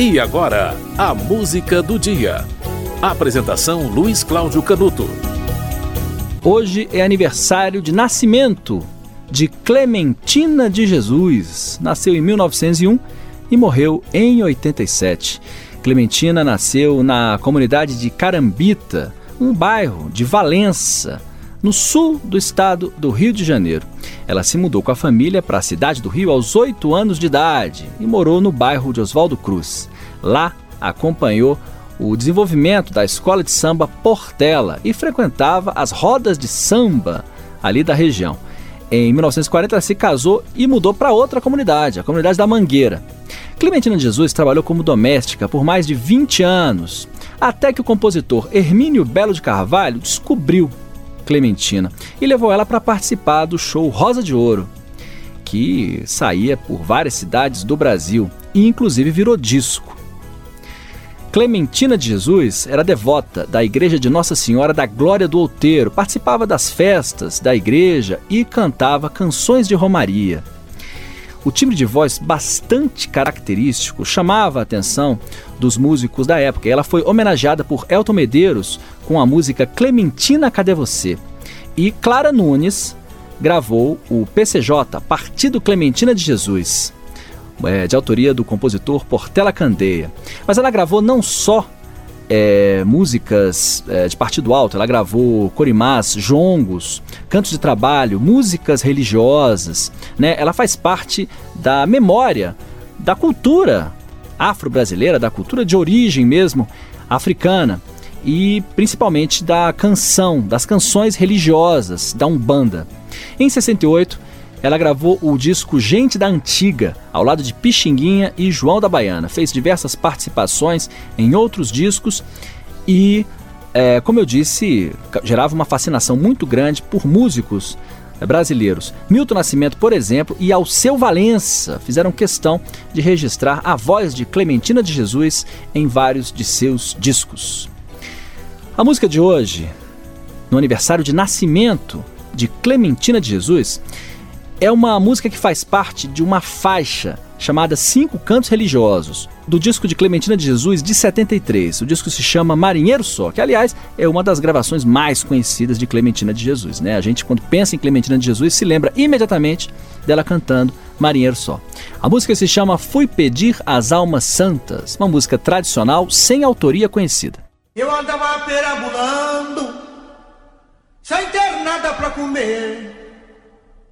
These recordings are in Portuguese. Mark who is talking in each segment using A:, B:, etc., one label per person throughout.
A: E agora, a música do dia. Apresentação Luiz Cláudio Canuto.
B: Hoje é aniversário de nascimento de Clementina de Jesus. Nasceu em 1901 e morreu em 87. Clementina nasceu na comunidade de Carambita, um bairro de Valença, no sul do estado do Rio de Janeiro. Ela se mudou com a família para a cidade do Rio aos 8 anos de idade e morou no bairro de Oswaldo Cruz. Lá, acompanhou o desenvolvimento da escola de samba Portela e frequentava as rodas de samba ali da região. Em 1940, ela se casou e mudou para outra comunidade, a comunidade da Mangueira. Clementina de Jesus trabalhou como doméstica por mais de 20 anos, até que o compositor Hermínio Belo de Carvalho descobriu Clementina e levou ela para participar do show Rosa de Ouro, que saía por várias cidades do Brasil e inclusive virou disco. Clementina de Jesus era devota da Igreja de Nossa Senhora da Glória do Outeiro, participava das festas da igreja e cantava canções de romaria. O timbre de voz bastante característico chamava a atenção dos músicos da época. Ela foi homenageada por Elton Medeiros com a música Clementina Cadê Você? E Clara Nunes gravou o PCJ Partido Clementina de Jesus, é, de autoria do compositor Portela Candeia. Mas ela gravou não só é, músicas é, de partido alto, ela gravou corimás, jongos, cantos de trabalho, músicas religiosas. Né? Ela faz parte da memória, da cultura afro-brasileira, da cultura de origem mesmo africana e principalmente da canção, das canções religiosas da Umbanda. Em 68, ela gravou o disco Gente da Antiga, ao lado de Pixinguinha e João da Baiana. Fez diversas participações em outros discos e, é, como eu disse, gerava uma fascinação muito grande por músicos é, brasileiros. Milton Nascimento, por exemplo, e Alceu Valença fizeram questão de registrar a voz de Clementina de Jesus em vários de seus discos. A música de hoje, no aniversário de nascimento de Clementina de Jesus, é uma música que faz parte de uma faixa chamada Cinco Cantos Religiosos, do disco de Clementina de Jesus de 73. O disco se chama Marinheiro Só, que aliás é uma das gravações mais conhecidas de Clementina de Jesus. Né? A gente, quando pensa em Clementina de Jesus, se lembra imediatamente dela cantando Marinheiro Só. A música se chama Fui Pedir as Almas Santas, uma música tradicional sem autoria conhecida.
C: Eu andava perambulando, sem ter nada para comer.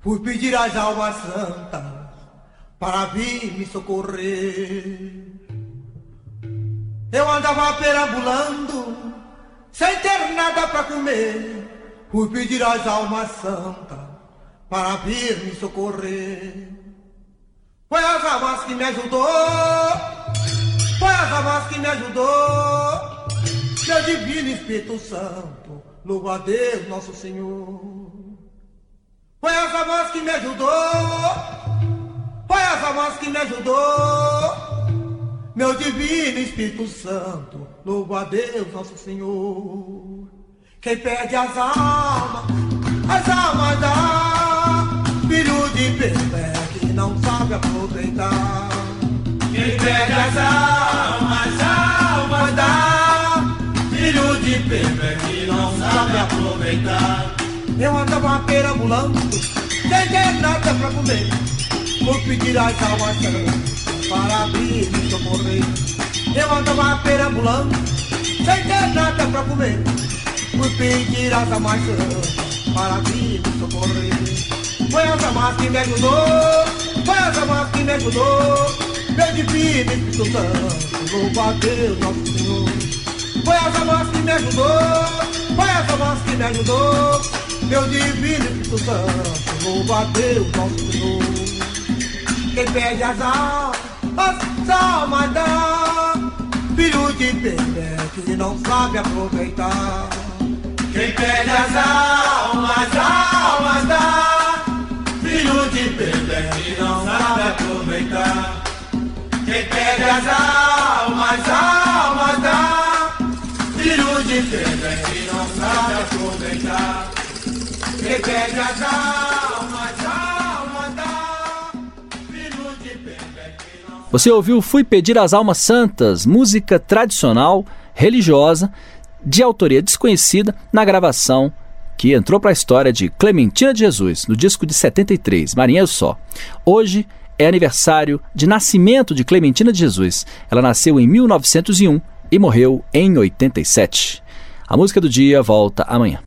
C: Fui pedir às almas santas para vir me socorrer. Eu andava perambulando, sem ter nada para comer. Fui pedir às almas santas para vir me socorrer. Foi as almas que me ajudou, foi as almas que me ajudou. Meu divino Espírito Santo, louva a Deus, nosso Senhor. Foi essa voz que me ajudou. Foi essa voz que me ajudou. Meu divino Espírito Santo, louvo a Deus, nosso Senhor. Quem perde as almas, as almas dá. Filho de bebê que não sabe aproveitar. Quem perde as almas, as almas dá. Filho de bebê que não sabe aproveitar. Eu andava perambulando, sem ter nada pra comer. Vou pedir a salvação para abrir e socorrer. Eu andava perambulando, sem ter nada pra comer. Vou pedir a salvação para abrir e socorrer. Foi a Samar que me ajudou, foi a Samar que me ajudou. Meu divino Espírito Santo, louva a Deus, nosso Senhor. Foi a Samar que me ajudou, foi a Samar que me ajudou meu divino Espírito Santo, louva a Deus, nosso Senhor. Quem pede as almas, as almas dá, filho de bebê que não sabe aproveitar. Quem pede as almas, as almas dá, filho de bebê que não sabe aproveitar. Quem pede as almas, as almas dá, filho de bebê que não sabe aproveitar.
B: Você ouviu Fui Pedir as Almas Santas, música tradicional, religiosa, de autoria desconhecida, na gravação que entrou para a história de Clementina de Jesus, no disco de 73, Marinheiro Só. Hoje é aniversário de nascimento de Clementina de Jesus. Ela nasceu em 1901 e morreu em 87. A música do dia volta amanhã.